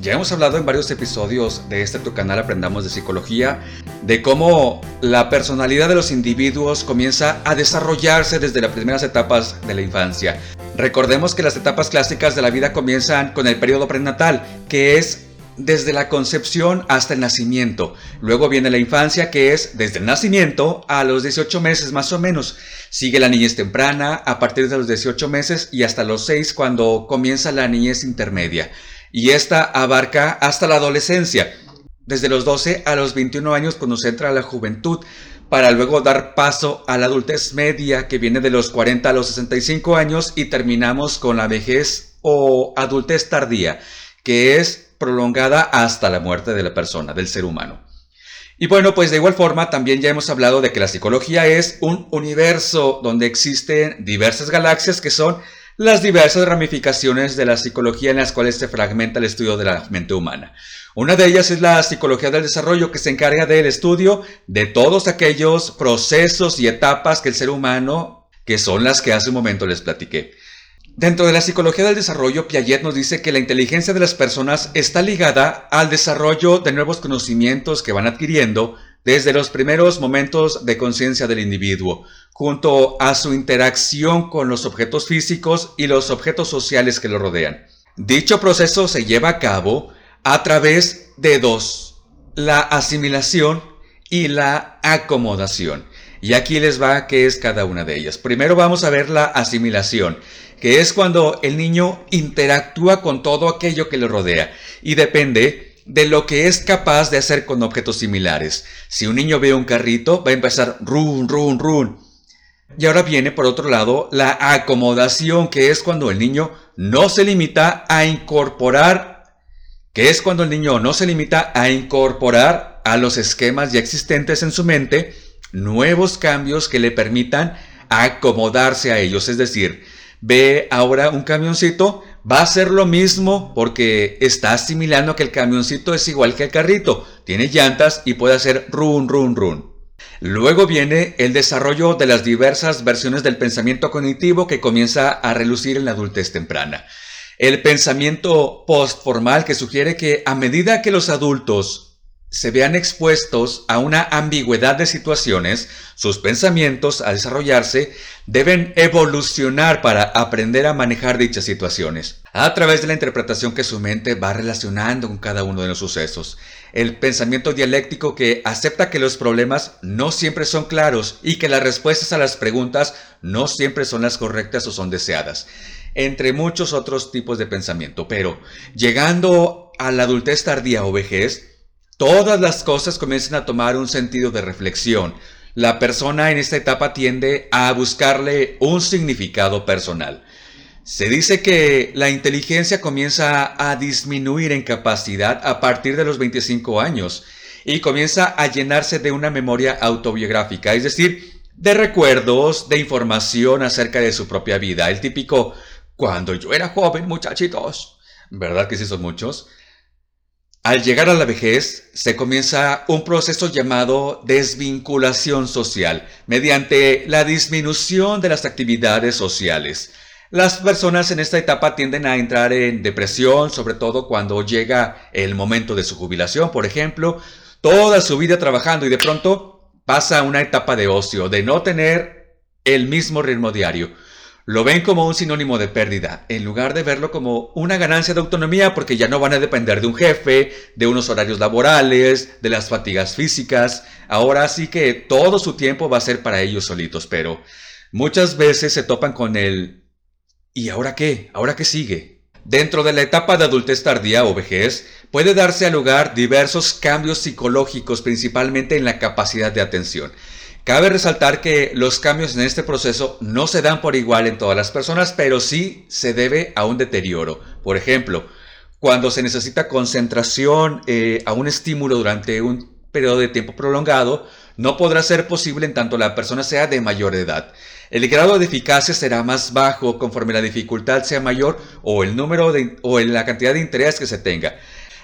Ya hemos hablado en varios episodios de este tu canal Aprendamos de Psicología de cómo la personalidad de los individuos comienza a desarrollarse desde las primeras etapas de la infancia. Recordemos que las etapas clásicas de la vida comienzan con el periodo prenatal, que es desde la concepción hasta el nacimiento. Luego viene la infancia, que es desde el nacimiento a los 18 meses más o menos. Sigue la niñez temprana a partir de los 18 meses y hasta los 6 cuando comienza la niñez intermedia. Y esta abarca hasta la adolescencia, desde los 12 a los 21 años cuando se entra a la juventud, para luego dar paso a la adultez media que viene de los 40 a los 65 años y terminamos con la vejez o adultez tardía, que es prolongada hasta la muerte de la persona, del ser humano. Y bueno, pues de igual forma también ya hemos hablado de que la psicología es un universo donde existen diversas galaxias que son las diversas ramificaciones de la psicología en las cuales se fragmenta el estudio de la mente humana. Una de ellas es la psicología del desarrollo que se encarga del estudio de todos aquellos procesos y etapas que el ser humano, que son las que hace un momento les platiqué. Dentro de la psicología del desarrollo, Piaget nos dice que la inteligencia de las personas está ligada al desarrollo de nuevos conocimientos que van adquiriendo desde los primeros momentos de conciencia del individuo, junto a su interacción con los objetos físicos y los objetos sociales que lo rodean. Dicho proceso se lleva a cabo a través de dos, la asimilación y la acomodación. Y aquí les va qué es cada una de ellas. Primero vamos a ver la asimilación que es cuando el niño interactúa con todo aquello que le rodea y depende de lo que es capaz de hacer con objetos similares. Si un niño ve un carrito, va a empezar run, run, run. Y ahora viene por otro lado la acomodación, que es cuando el niño no se limita a incorporar, que es cuando el niño no se limita a incorporar a los esquemas ya existentes en su mente nuevos cambios que le permitan acomodarse a ellos, es decir, ve ahora un camioncito, va a ser lo mismo porque está asimilando que el camioncito es igual que el carrito, tiene llantas y puede hacer run, run, run. Luego viene el desarrollo de las diversas versiones del pensamiento cognitivo que comienza a relucir en la adultez temprana. El pensamiento postformal que sugiere que a medida que los adultos se vean expuestos a una ambigüedad de situaciones, sus pensamientos, al desarrollarse, deben evolucionar para aprender a manejar dichas situaciones, a través de la interpretación que su mente va relacionando con cada uno de los sucesos. El pensamiento dialéctico que acepta que los problemas no siempre son claros y que las respuestas a las preguntas no siempre son las correctas o son deseadas, entre muchos otros tipos de pensamiento. Pero llegando a la adultez tardía o vejez, todas las cosas comienzan a tomar un sentido de reflexión. La persona en esta etapa tiende a buscarle un significado personal. Se dice que la inteligencia comienza a disminuir en capacidad a partir de los 25 años y comienza a llenarse de una memoria autobiográfica, es decir, de recuerdos, de información acerca de su propia vida. El típico, cuando yo era joven, muchachitos. ¿Verdad que sí son muchos? Al llegar a la vejez, se comienza un proceso llamado desvinculación social, mediante la disminución de las actividades sociales. Las personas en esta etapa tienden a entrar en depresión, sobre todo cuando llega el momento de su jubilación, por ejemplo, toda su vida trabajando y de pronto pasa a una etapa de ocio, de no tener el mismo ritmo diario lo ven como un sinónimo de pérdida, en lugar de verlo como una ganancia de autonomía porque ya no van a depender de un jefe, de unos horarios laborales, de las fatigas físicas. Ahora sí que todo su tiempo va a ser para ellos solitos, pero muchas veces se topan con el ¿y ahora qué? ¿Ahora qué sigue? Dentro de la etapa de adultez tardía o vejez, puede darse a lugar diversos cambios psicológicos, principalmente en la capacidad de atención. Cabe resaltar que los cambios en este proceso no se dan por igual en todas las personas, pero sí se debe a un deterioro. Por ejemplo, cuando se necesita concentración eh, a un estímulo durante un periodo de tiempo prolongado, no podrá ser posible en tanto la persona sea de mayor edad. El grado de eficacia será más bajo conforme la dificultad sea mayor o el número de, o la cantidad de interés que se tenga.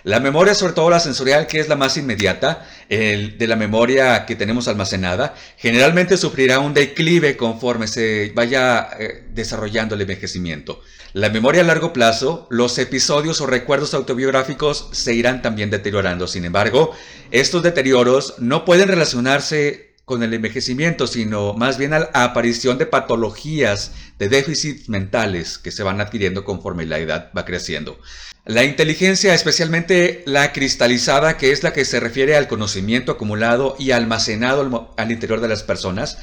La memoria, sobre todo la sensorial, que es la más inmediata, el de la memoria que tenemos almacenada, generalmente sufrirá un declive conforme se vaya eh, desarrollando el envejecimiento. La memoria a largo plazo, los episodios o recuerdos autobiográficos se irán también deteriorando. Sin embargo, estos deterioros no pueden relacionarse con el envejecimiento, sino más bien a la aparición de patologías, de déficits mentales que se van adquiriendo conforme la edad va creciendo. La inteligencia, especialmente la cristalizada, que es la que se refiere al conocimiento acumulado y almacenado al interior de las personas,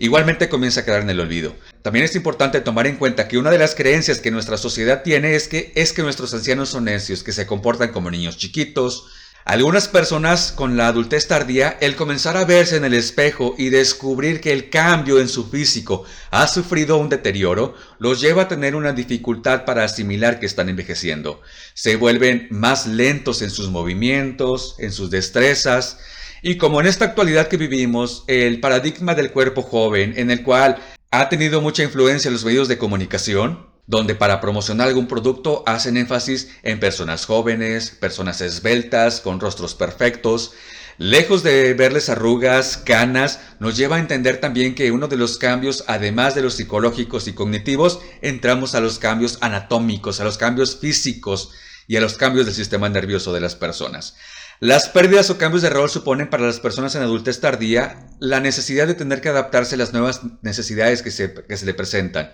igualmente comienza a quedar en el olvido. También es importante tomar en cuenta que una de las creencias que nuestra sociedad tiene es que, es que nuestros ancianos son necios, que se comportan como niños chiquitos, algunas personas con la adultez tardía, el comenzar a verse en el espejo y descubrir que el cambio en su físico ha sufrido un deterioro, los lleva a tener una dificultad para asimilar que están envejeciendo. Se vuelven más lentos en sus movimientos, en sus destrezas, y como en esta actualidad que vivimos, el paradigma del cuerpo joven, en el cual ha tenido mucha influencia en los medios de comunicación, donde para promocionar algún producto hacen énfasis en personas jóvenes, personas esbeltas, con rostros perfectos. Lejos de verles arrugas, canas, nos lleva a entender también que uno de los cambios, además de los psicológicos y cognitivos, entramos a los cambios anatómicos, a los cambios físicos y a los cambios del sistema nervioso de las personas. Las pérdidas o cambios de rol suponen para las personas en adultez tardía la necesidad de tener que adaptarse a las nuevas necesidades que se, que se le presentan.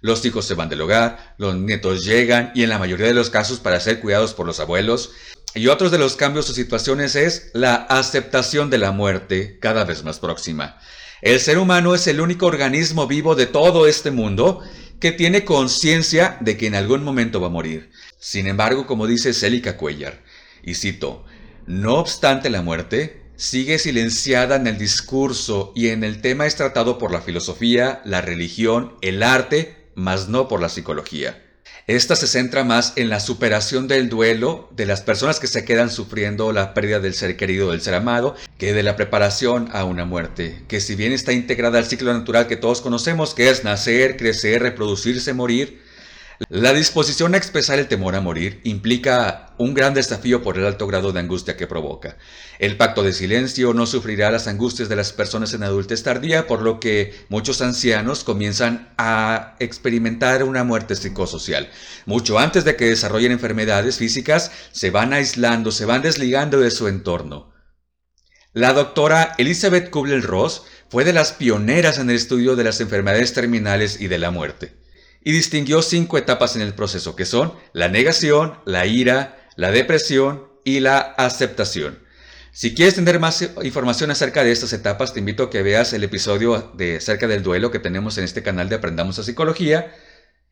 Los hijos se van del hogar, los nietos llegan y en la mayoría de los casos para ser cuidados por los abuelos. Y otros de los cambios o situaciones es la aceptación de la muerte cada vez más próxima. El ser humano es el único organismo vivo de todo este mundo que tiene conciencia de que en algún momento va a morir. Sin embargo, como dice Célica Cuellar, y cito, no obstante la muerte, sigue silenciada en el discurso y en el tema es tratado por la filosofía, la religión, el arte mas no por la psicología. Esta se centra más en la superación del duelo de las personas que se quedan sufriendo la pérdida del ser querido, del ser amado, que de la preparación a una muerte, que si bien está integrada al ciclo natural que todos conocemos, que es nacer, crecer, reproducirse, morir, la disposición a expresar el temor a morir implica un gran desafío por el alto grado de angustia que provoca. El pacto de silencio no sufrirá las angustias de las personas en adultez tardía, por lo que muchos ancianos comienzan a experimentar una muerte psicosocial. Mucho antes de que desarrollen enfermedades físicas, se van aislando, se van desligando de su entorno. La doctora Elizabeth Kubler-Ross fue de las pioneras en el estudio de las enfermedades terminales y de la muerte y distinguió cinco etapas en el proceso, que son la negación, la ira, la depresión y la aceptación. Si quieres tener más información acerca de estas etapas, te invito a que veas el episodio de acerca del duelo que tenemos en este canal de Aprendamos a Psicología.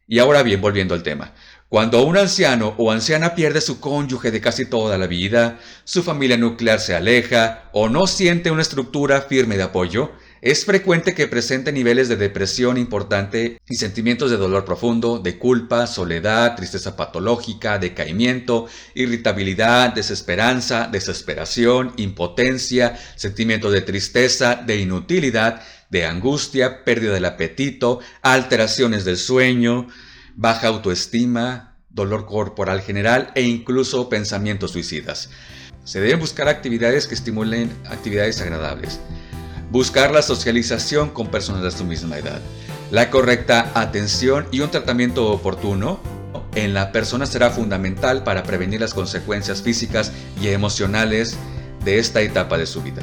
Y ahora bien, volviendo al tema. Cuando un anciano o anciana pierde su cónyuge de casi toda la vida, su familia nuclear se aleja o no siente una estructura firme de apoyo, es frecuente que presente niveles de depresión importante y sentimientos de dolor profundo, de culpa, soledad, tristeza patológica, decaimiento, irritabilidad, desesperanza, desesperación, impotencia, sentimientos de tristeza, de inutilidad, de angustia, pérdida del apetito, alteraciones del sueño, baja autoestima, dolor corporal general e incluso pensamientos suicidas. Se deben buscar actividades que estimulen actividades agradables. Buscar la socialización con personas de su misma edad. La correcta atención y un tratamiento oportuno en la persona será fundamental para prevenir las consecuencias físicas y emocionales de esta etapa de su vida.